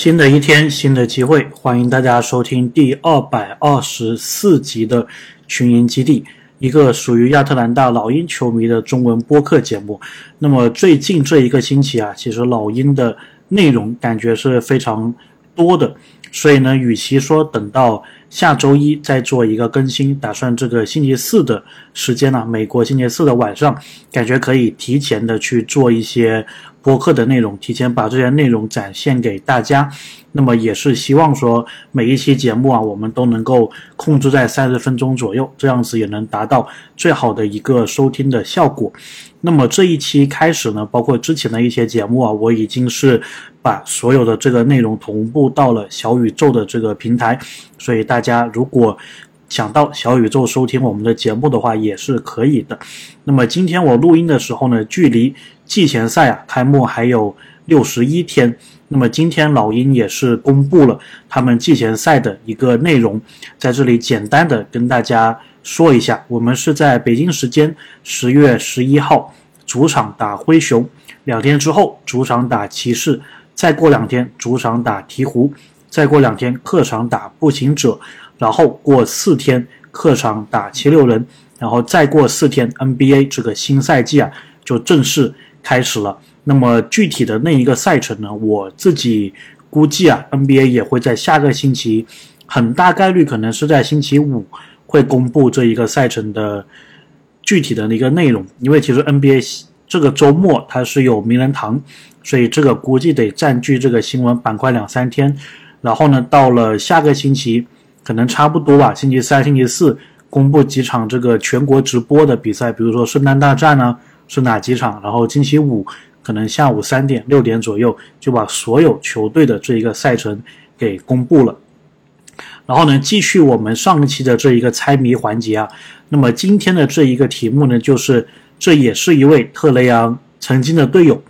新的一天，新的机会，欢迎大家收听第二百二十四集的群英基地，一个属于亚特兰大老鹰球迷的中文播客节目。那么最近这一个星期啊，其实老鹰的内容感觉是非常多的，所以呢，与其说等到下周一再做一个更新，打算这个星期四的时间呢，美国星期四的晚上，感觉可以提前的去做一些。播客的内容，提前把这些内容展现给大家，那么也是希望说每一期节目啊，我们都能够控制在三十分钟左右，这样子也能达到最好的一个收听的效果。那么这一期开始呢，包括之前的一些节目啊，我已经是把所有的这个内容同步到了小宇宙的这个平台，所以大家如果想到小宇宙收听我们的节目的话，也是可以的。那么今天我录音的时候呢，距离季前赛啊开幕还有六十一天。那么今天老鹰也是公布了他们季前赛的一个内容，在这里简单的跟大家说一下，我们是在北京时间十月十一号主场打灰熊，两天之后主场打骑士，再过两天主场打鹈鹕，再过两天客场打步行者。然后过四天客场打七六人，然后再过四天 NBA 这个新赛季啊就正式开始了。那么具体的那一个赛程呢，我自己估计啊，NBA 也会在下个星期，很大概率可能是在星期五会公布这一个赛程的具体的那个内容。因为其实 NBA 这个周末它是有名人堂，所以这个估计得占据这个新闻板块两三天。然后呢，到了下个星期。可能差不多吧。星期三、星期四公布几场这个全国直播的比赛，比如说圣诞大战呢是哪几场？然后星期五可能下午三点、六点左右就把所有球队的这一个赛程给公布了。然后呢，继续我们上一期的这一个猜谜环节啊。那么今天的这一个题目呢，就是这也是一位特雷杨曾经的队友。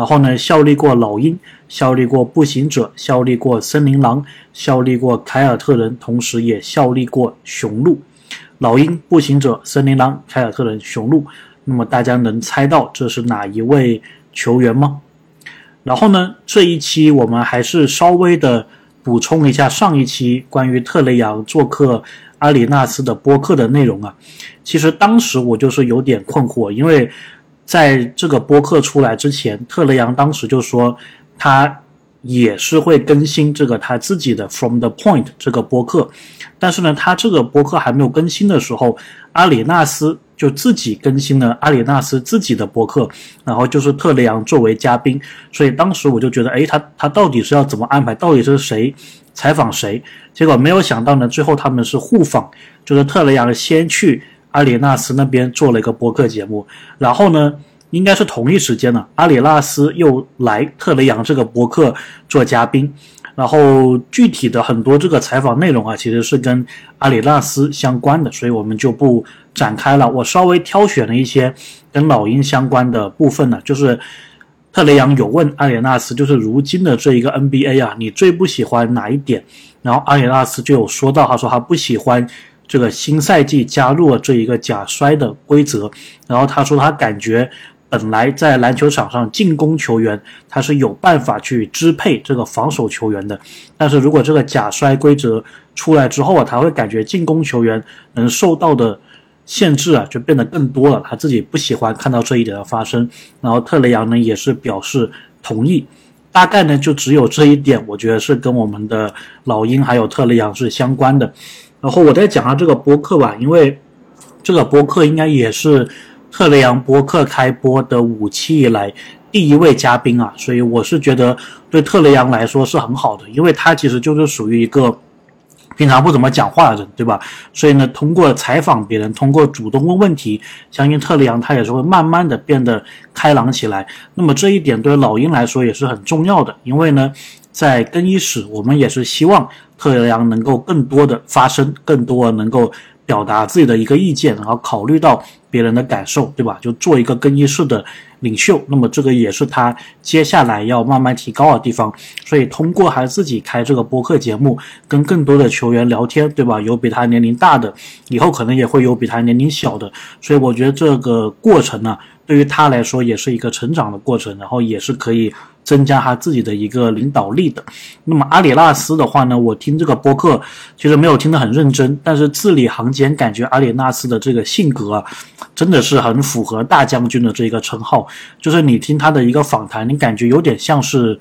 然后呢，效力过老鹰，效力过步行者，效力过森林狼，效力过凯尔特人，同时也效力过雄鹿。老鹰、步行者、森林狼、凯尔特人、雄鹿。那么大家能猜到这是哪一位球员吗？然后呢，这一期我们还是稍微的补充一下上一期关于特雷杨做客阿里纳斯的播客的内容啊。其实当时我就是有点困惑，因为。在这个播客出来之前，特雷杨当时就说他也是会更新这个他自己的 From the Point 这个播客，但是呢，他这个播客还没有更新的时候，阿里纳斯就自己更新了阿里纳斯自己的播客，然后就是特雷杨作为嘉宾，所以当时我就觉得，哎，他他到底是要怎么安排？到底是谁采访谁？结果没有想到呢，最后他们是互访，就是特雷杨先去。阿里纳斯那边做了一个播客节目，然后呢，应该是同一时间呢，阿里纳斯又来特雷杨这个播客做嘉宾，然后具体的很多这个采访内容啊，其实是跟阿里纳斯相关的，所以我们就不展开了。我稍微挑选了一些跟老鹰相关的部分呢，就是特雷杨有问阿里纳斯，就是如今的这一个 NBA 啊，你最不喜欢哪一点？然后阿里纳斯就有说到，他说他不喜欢。这个新赛季加入了这一个假摔的规则，然后他说他感觉本来在篮球场上进攻球员他是有办法去支配这个防守球员的，但是如果这个假摔规则出来之后啊，他会感觉进攻球员能受到的限制啊就变得更多了，他自己不喜欢看到这一点的发生，然后特雷杨呢也是表示同意，大概呢就只有这一点，我觉得是跟我们的老鹰还有特雷杨是相关的。然后我再讲下这个播客吧，因为这个播客应该也是特雷杨播客开播的五期以来第一位嘉宾啊，所以我是觉得对特雷杨来说是很好的，因为他其实就是属于一个平常不怎么讲话的人，对吧？所以呢，通过采访别人，通过主动问问题，相信特雷杨他也是会慢慢的变得开朗起来。那么这一点对老鹰来说也是很重要的，因为呢。在更衣室，我们也是希望特雷杨能够更多的发声，更多能够表达自己的一个意见，然后考虑到别人的感受，对吧？就做一个更衣室的领袖。那么这个也是他接下来要慢慢提高的地方。所以通过还自己开这个播客节目，跟更多的球员聊天，对吧？有比他年龄大的，以后可能也会有比他年龄小的。所以我觉得这个过程呢，对于他来说也是一个成长的过程，然后也是可以。增加他自己的一个领导力的。那么阿里纳斯的话呢，我听这个播客其实没有听得很认真，但是字里行间感觉阿里纳斯的这个性格啊，真的是很符合大将军的这个称号。就是你听他的一个访谈，你感觉有点像是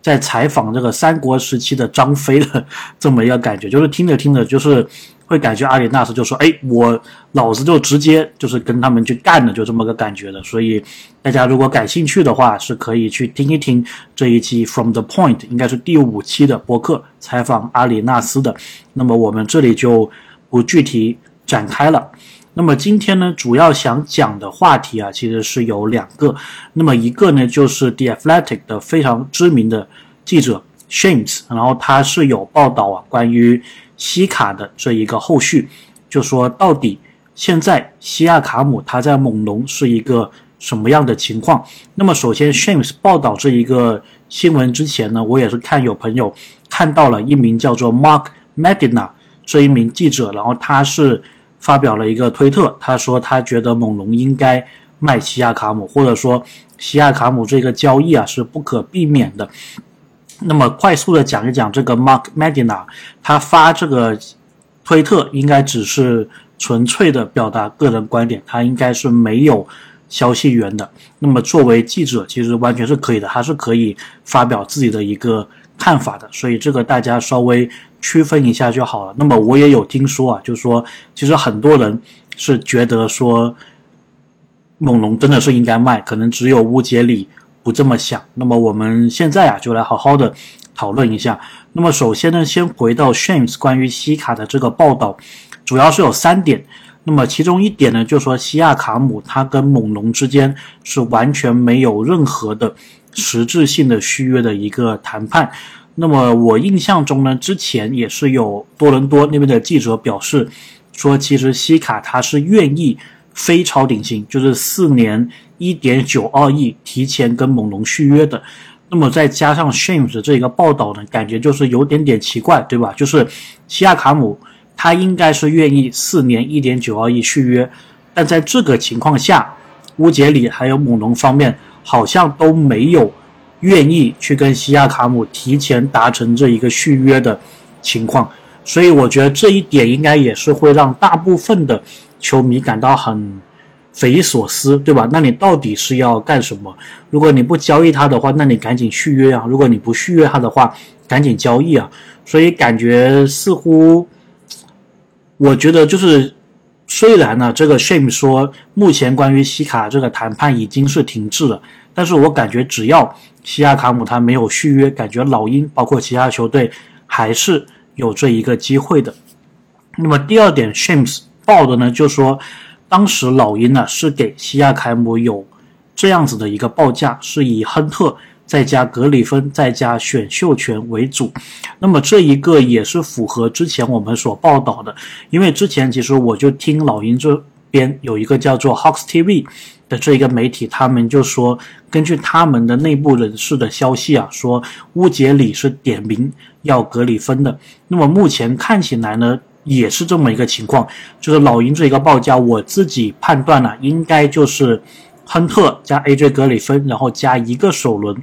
在采访这个三国时期的张飞的这么一个感觉，就是听着听着就是。会感觉阿里纳斯就说：“哎，我老子就直接就是跟他们去干了，就这么个感觉的。所以大家如果感兴趣的话，是可以去听一听这一期 From the Point，应该是第五期的播客采访阿里纳斯的。那么我们这里就不具体展开了。那么今天呢，主要想讲的话题啊，其实是有两个。那么一个呢，就是 The Athletic 的非常知名的记者 Shames，然后他是有报道啊，关于。西卡的这一个后续，就说到底现在西亚卡姆他在猛龙是一个什么样的情况？那么首先，Shams 报道这一个新闻之前呢，我也是看有朋友看到了一名叫做 Mark Medina 这一名记者，然后他是发表了一个推特，他说他觉得猛龙应该卖西亚卡姆，或者说西亚卡姆这个交易啊是不可避免的。那么快速的讲一讲这个 Mark Medina，他发这个推特应该只是纯粹的表达个人观点，他应该是没有消息源的。那么作为记者，其实完全是可以的，他是可以发表自己的一个看法的。所以这个大家稍微区分一下就好了。那么我也有听说啊，就是说其实很多人是觉得说猛龙真的是应该卖，可能只有乌杰里。不这么想，那么我们现在啊，就来好好的讨论一下。那么首先呢，先回到 Shams 关于西卡的这个报道，主要是有三点。那么其中一点呢，就说西亚卡姆他跟猛龙之间是完全没有任何的实质性的续约的一个谈判。那么我印象中呢，之前也是有多伦多那边的记者表示说，其实西卡他是愿意非超顶薪，就是四年。一点九二亿提前跟猛龙续约的，那么再加上 Shames 这个报道呢，感觉就是有点点奇怪，对吧？就是西亚卡姆他应该是愿意四年一点九二亿续约，但在这个情况下，乌杰里还有猛龙方面好像都没有愿意去跟西亚卡姆提前达成这一个续约的情况，所以我觉得这一点应该也是会让大部分的球迷感到很。匪夷所思，对吧？那你到底是要干什么？如果你不交易他的话，那你赶紧续约啊！如果你不续约他的话，赶紧交易啊！所以感觉似乎，我觉得就是，虽然呢，这个 Shame 说目前关于西卡这个谈判已经是停滞了，但是我感觉只要西亚卡姆他没有续约，感觉老鹰包括其他球队还是有这一个机会的。那么第二点，Shames 报的呢，就说。当时老鹰呢是给西亚凯姆有这样子的一个报价，是以亨特再加格里芬再加选秀权为主。那么这一个也是符合之前我们所报道的，因为之前其实我就听老鹰这边有一个叫做 Hawks TV 的这一个媒体，他们就说根据他们的内部人士的消息啊，说乌杰里是点名要格里芬的。那么目前看起来呢？也是这么一个情况，就是老鹰这一个报价，我自己判断呢，应该就是亨特加 AJ 格里芬，然后加一个首轮，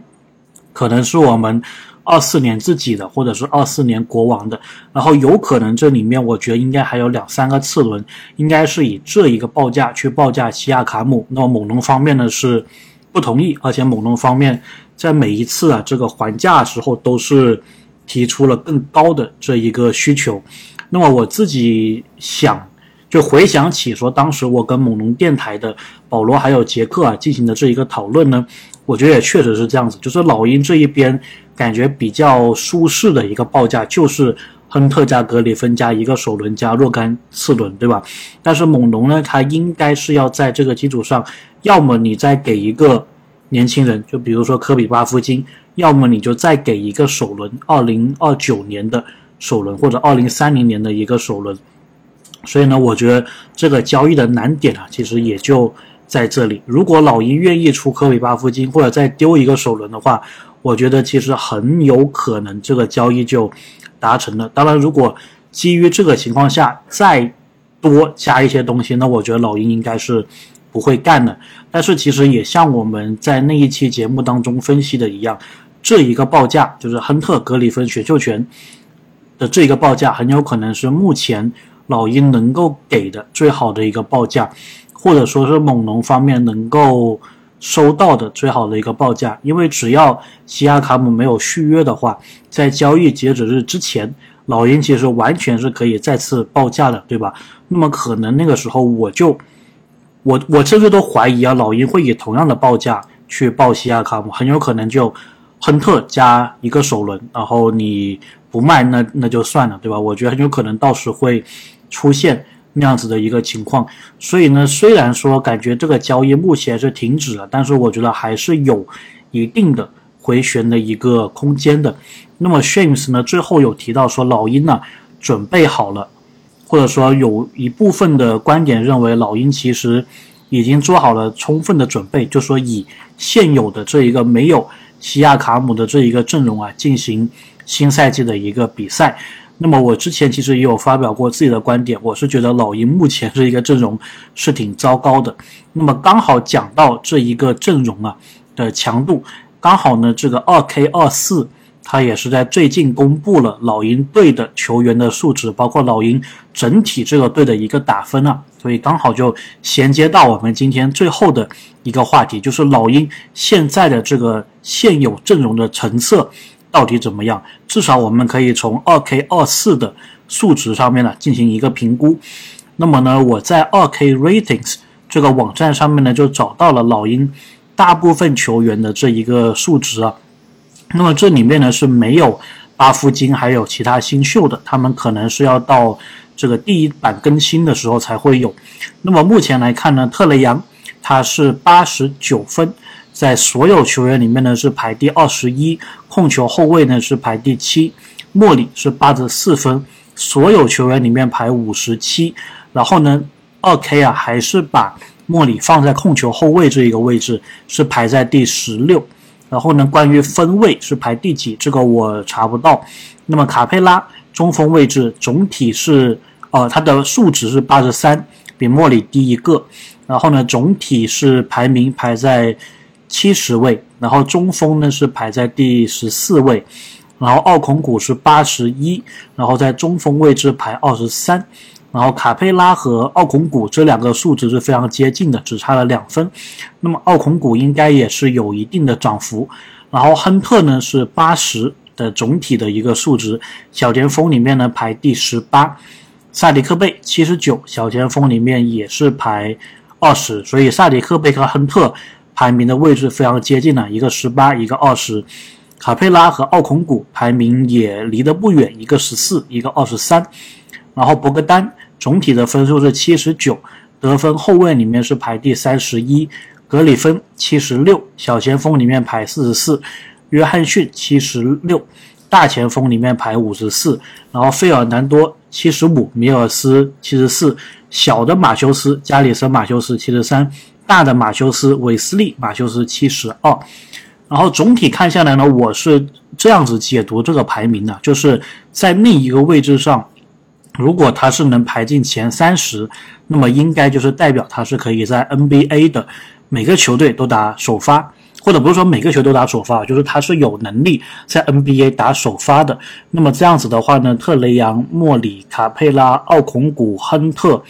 可能是我们二四年自己的，或者是二四年国王的，然后有可能这里面我觉得应该还有两三个次轮，应该是以这一个报价去报价西亚卡姆。那么猛龙方面呢是不同意，而且猛龙方面在每一次啊这个还价时候都是提出了更高的这一个需求。那么我自己想，就回想起说，当时我跟猛龙电台的保罗还有杰克啊进行的这一个讨论呢，我觉得也确实是这样子，就是老鹰这一边感觉比较舒适的一个报价就是亨特加格里芬加一个首轮加若干次轮，对吧？但是猛龙呢，它应该是要在这个基础上，要么你再给一个年轻人，就比如说科比巴夫金，要么你就再给一个首轮二零二九年的。首轮或者二零三零年的一个首轮，所以呢，我觉得这个交易的难点啊，其实也就在这里。如果老鹰愿意出科比巴夫金或者再丢一个首轮的话，我觉得其实很有可能这个交易就达成了。当然，如果基于这个情况下再多加一些东西，那我觉得老鹰应该是不会干的。但是其实也像我们在那一期节目当中分析的一样，这一个报价，就是亨特、格里芬选秀权的这一个报价，很有可能是目前老鹰能够给的最好的一个报价，或者说是猛龙方面能够收到的最好的一个报价。因为只要西亚卡姆没有续约的话，在交易截止日之前，老鹰其实完全是可以再次报价的，对吧？那么可能那个时候我就。我我甚至都怀疑啊，老鹰会以同样的报价去报西亚卡姆，很有可能就亨特加一个首轮，然后你不卖那那就算了，对吧？我觉得很有可能到时会出现那样子的一个情况。所以呢，虽然说感觉这个交易目前是停止了，但是我觉得还是有一定的回旋的一个空间的。那么 Shams 呢，最后有提到说老鹰呢准备好了。或者说有一部分的观点认为，老鹰其实已经做好了充分的准备，就说以现有的这一个没有西亚卡姆的这一个阵容啊，进行新赛季的一个比赛。那么我之前其实也有发表过自己的观点，我是觉得老鹰目前这一个阵容是挺糟糕的。那么刚好讲到这一个阵容啊的强度，刚好呢这个二 K 二四。他也是在最近公布了老鹰队的球员的数值，包括老鹰整体这个队的一个打分啊，所以刚好就衔接到我们今天最后的一个话题，就是老鹰现在的这个现有阵容的成色到底怎么样？至少我们可以从二 K 二四的数值上面呢进行一个评估。那么呢，我在二 K Ratings 这个网站上面呢就找到了老鹰大部分球员的这一个数值啊。那么这里面呢是没有巴夫金还有其他新秀的，他们可能是要到这个第一版更新的时候才会有。那么目前来看呢，特雷杨他是八十九分，在所有球员里面呢是排第二十一，控球后卫呢是排第七，莫里是八十四分，所有球员里面排五十七。然后呢，二 K 啊还是把莫里放在控球后卫这一个位置，是排在第十六。然后呢，关于分位是排第几，这个我查不到。那么卡佩拉中锋位置总体是，呃，他的数值是八十三，比莫里低一个。然后呢，总体是排名排在七十位。然后中锋呢是排在第十四位。然后奥孔古是八十一，然后在中锋位置排二十三。然后卡佩拉和奥孔古这两个数值是非常接近的，只差了两分。那么奥孔古应该也是有一定的涨幅。然后亨特呢是八十的总体的一个数值，小前锋里面呢排第十八。萨迪克贝七十九，小前锋里面也是排二十，所以萨迪克贝和亨特排名的位置非常接近了，一个十八，一个二十。卡佩拉和奥孔古排名也离得不远，一个十四，一个二十三。然后博格丹。总体的分数是七十九，得分后卫里面是排第三十一，格里芬七十六，小前锋里面排四十四，约翰逊七十六，大前锋里面排五十四，然后费尔南多七十五，米尔斯七十四，小的马修斯加里森马修斯七十三，大的马修斯韦斯利马修斯七十二，然后总体看下来呢，我是这样子解读这个排名的，就是在另一个位置上。如果他是能排进前三十，那么应该就是代表他是可以在 NBA 的每个球队都打首发，或者不是说每个球都打首发，就是他是有能力在 NBA 打首发的。那么这样子的话呢，特雷杨、莫里、卡佩拉、奥孔古、亨特、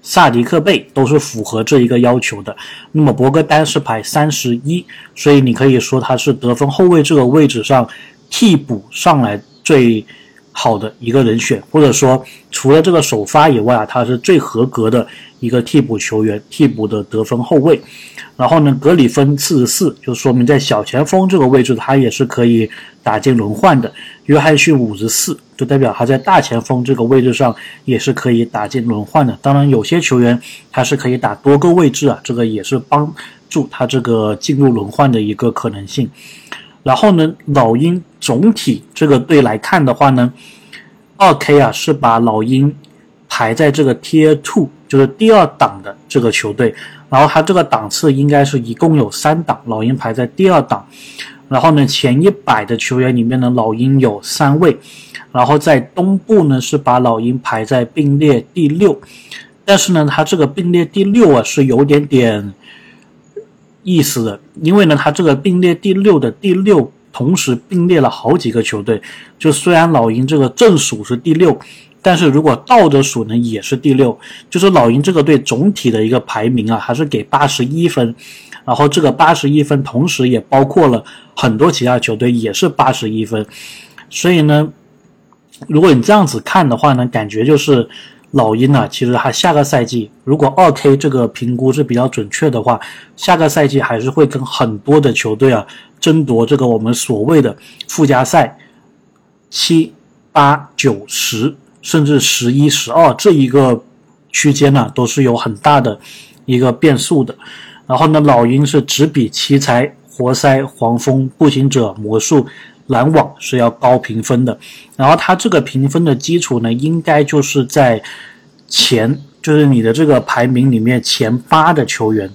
萨迪克贝都是符合这一个要求的。那么博格丹是排三十一，所以你可以说他是得分后卫这个位置上替补上来最。好的一个人选，或者说除了这个首发以外啊，他是最合格的一个替补球员，替补的得分后卫。然后呢，格里芬四十四，就说明在小前锋这个位置他也是可以打进轮换的。约翰逊五十四，就代表他在大前锋这个位置上也是可以打进轮换的。当然，有些球员他是可以打多个位置啊，这个也是帮助他这个进入轮换的一个可能性。然后呢，老鹰总体这个队来看的话呢，二 K 啊是把老鹰排在这个 Tier Two，就是第二档的这个球队。然后它这个档次应该是一共有三档，老鹰排在第二档。然后呢，前一百的球员里面呢，老鹰有三位。然后在东部呢是把老鹰排在并列第六，但是呢，它这个并列第六啊是有点点。意思的，因为呢，它这个并列第六的第六同时并列了好几个球队。就虽然老鹰这个正数是第六，但是如果倒着数呢，也是第六。就是老鹰这个队总体的一个排名啊，还是给八十一分。然后这个八十一分，同时也包括了很多其他球队也是八十一分。所以呢，如果你这样子看的话呢，感觉就是老鹰呢，其实他下个赛季如果二 K 这个评估是比较准确的话，下个赛季还是会跟很多的球队啊争夺这个我们所谓的附加赛七八九十甚至十一十二这一个区间呢，都是有很大的一个变数的。然后呢，老鹰是只比奇才、活塞、黄蜂、步行者、魔术。篮网是要高评分的，然后它这个评分的基础呢，应该就是在前，就是你的这个排名里面前八的球员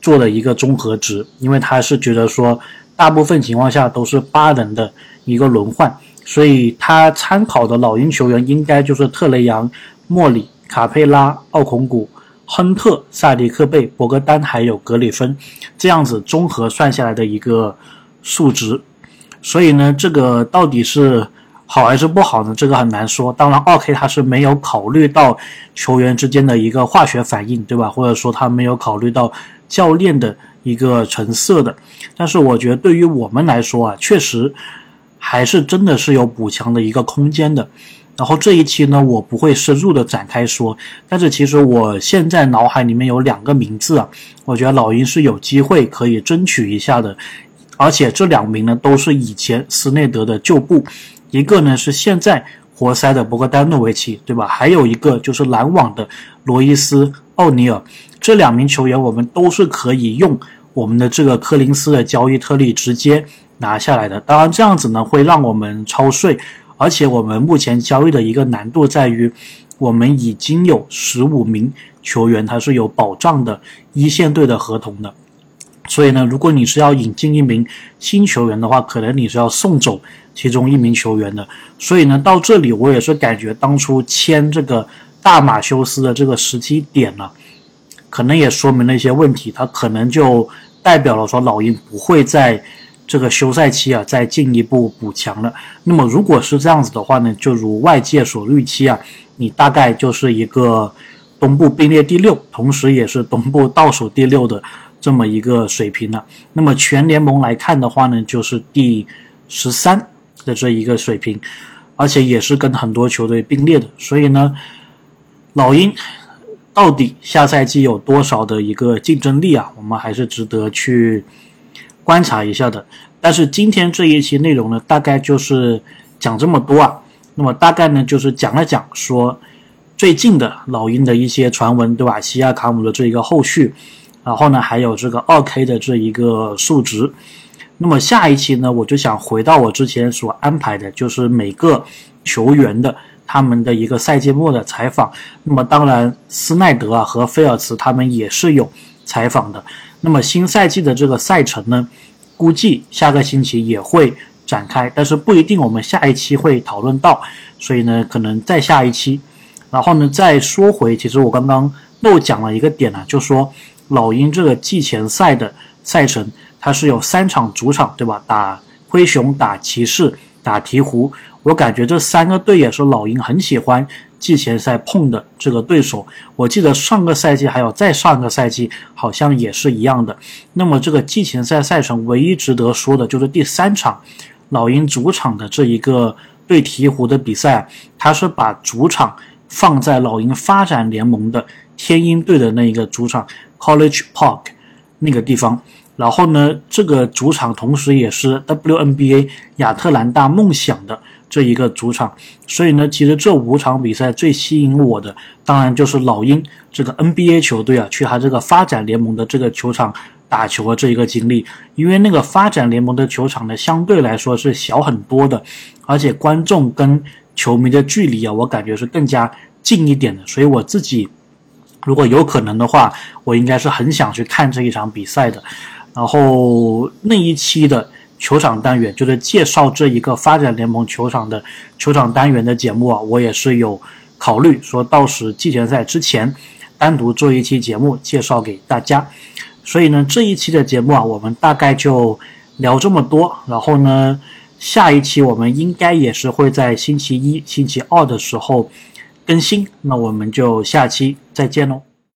做的一个综合值，因为他是觉得说，大部分情况下都是八人的一个轮换，所以他参考的老鹰球员应该就是特雷杨、莫里、卡佩拉、奥孔古、亨特、萨迪克贝、博格丹还有格里芬这样子综合算下来的一个数值。所以呢，这个到底是好还是不好呢？这个很难说。当然，二 K 他是没有考虑到球员之间的一个化学反应，对吧？或者说他没有考虑到教练的一个成色的。但是我觉得对于我们来说啊，确实还是真的是有补强的一个空间的。然后这一期呢，我不会深入的展开说，但是其实我现在脑海里面有两个名字啊，我觉得老鹰是有机会可以争取一下的。而且这两名呢都是以前斯内德的旧部，一个呢是现在活塞的博格丹诺维奇，对吧？还有一个就是篮网的罗伊斯奥尼尔。这两名球员我们都是可以用我们的这个柯林斯的交易特例直接拿下来的。当然这样子呢会让我们超税，而且我们目前交易的一个难度在于，我们已经有十五名球员他是有保障的一线队的合同的。所以呢，如果你是要引进一名新球员的话，可能你是要送走其中一名球员的。所以呢，到这里我也是感觉当初签这个大马修斯的这个时机点呢，可能也说明了一些问题。他可能就代表了说老鹰不会在这个休赛期啊再进一步补强了。那么如果是这样子的话呢，就如外界所预期啊，你大概就是一个东部并列第六，同时也是东部倒数第六的。这么一个水平了，那么全联盟来看的话呢，就是第十三的这一个水平，而且也是跟很多球队并列的。所以呢，老鹰到底下赛季有多少的一个竞争力啊？我们还是值得去观察一下的。但是今天这一期内容呢，大概就是讲这么多啊。那么大概呢，就是讲了讲说最近的老鹰的一些传闻，对吧？西亚卡姆的这一个后续。然后呢，还有这个二 K 的这一个数值。那么下一期呢，我就想回到我之前所安排的，就是每个球员的他们的一个赛季末的采访。那么当然，斯奈德啊和菲尔茨他们也是有采访的。那么新赛季的这个赛程呢，估计下个星期也会展开，但是不一定我们下一期会讨论到，所以呢，可能再下一期。然后呢，再说回，其实我刚刚漏讲了一个点呢，就说。老鹰这个季前赛的赛程，它是有三场主场，对吧？打灰熊、打骑士、打鹈鹕。我感觉这三个队也是老鹰很喜欢季前赛碰的这个对手。我记得上个赛季还有再上个赛季，好像也是一样的。那么这个季前赛赛程唯一值得说的就是第三场，老鹰主场的这一个对鹈鹕的比赛，它是把主场放在老鹰发展联盟的天鹰队的那一个主场。College Park 那个地方，然后呢，这个主场同时也是 WNBA 亚特兰大梦想的这一个主场，所以呢，其实这五场比赛最吸引我的，当然就是老鹰这个 NBA 球队啊，去他这个发展联盟的这个球场打球的这一个经历，因为那个发展联盟的球场呢，相对来说是小很多的，而且观众跟球迷的距离啊，我感觉是更加近一点的，所以我自己。如果有可能的话我应该是很想去看这一场比赛的。然后那一期的球场单元就是介绍这一个发展联盟球场的球场单元的节目啊我也是有考虑说到时季前赛之前单独做一期节目介绍给大家。所以呢这一期的节目啊我们大概就聊这么多然后呢下一期我们应该也是会在星期一星期二的时候更新那我们就下期再见喽